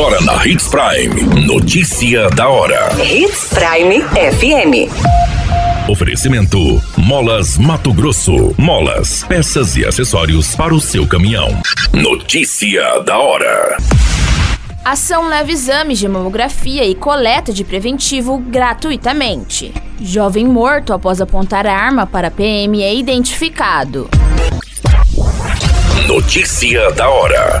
Agora na Hits Prime. Notícia da hora. Hits Prime FM. Oferecimento: Molas Mato Grosso. Molas, peças e acessórios para o seu caminhão. Notícia da hora. Ação leva exames de mamografia e coleta de preventivo gratuitamente. Jovem morto após apontar arma para PM é identificado. Notícia da hora.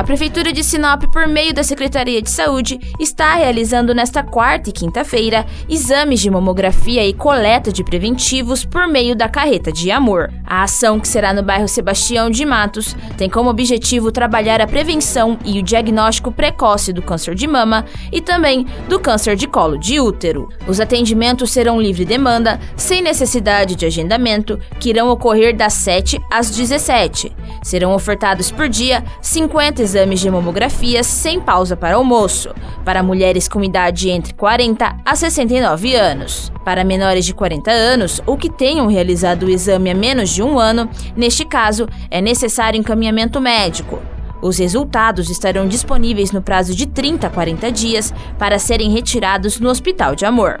A Prefeitura de Sinop, por meio da Secretaria de Saúde, está realizando nesta quarta e quinta-feira exames de mamografia e coleta de preventivos por meio da Carreta de Amor. A ação, que será no bairro Sebastião de Matos, tem como objetivo trabalhar a prevenção e o diagnóstico precoce do câncer de mama e também do câncer de colo de útero. Os atendimentos serão livre demanda, sem necessidade de agendamento, que irão ocorrer das 7 às 17. Serão ofertados por dia 50 exames de mamografia sem pausa para almoço, para mulheres com idade entre 40 a 69 anos. Para menores de 40 anos ou que tenham realizado o exame há menos de um ano, neste caso, é necessário encaminhamento médico. Os resultados estarão disponíveis no prazo de 30 a 40 dias para serem retirados no Hospital de Amor.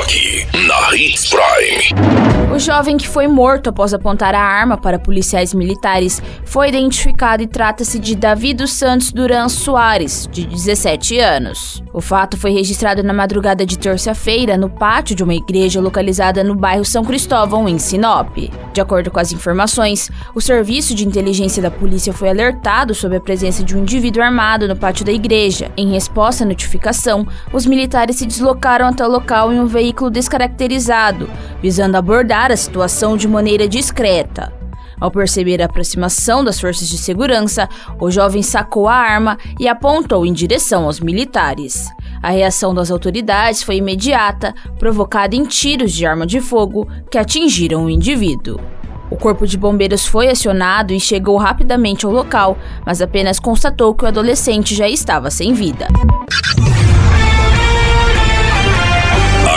Aqui, na Hits Prime. O jovem que foi morto após apontar a arma para policiais militares foi identificado e trata-se de Davi dos Santos Duran Soares, de 17 anos. O fato foi registrado na madrugada de terça-feira no pátio de uma igreja localizada no bairro São Cristóvão, em Sinop. De acordo com as informações, o serviço de inteligência da polícia foi alertado sobre a presença de um indivíduo armado no pátio da igreja. Em resposta à notificação, os militares se deslocaram até o local em um veículo descaracterizado, visando abordar a situação de maneira discreta. Ao perceber a aproximação das forças de segurança, o jovem sacou a arma e apontou em direção aos militares. A reação das autoridades foi imediata, provocada em tiros de arma de fogo que atingiram o indivíduo. O corpo de bombeiros foi acionado e chegou rapidamente ao local, mas apenas constatou que o adolescente já estava sem vida.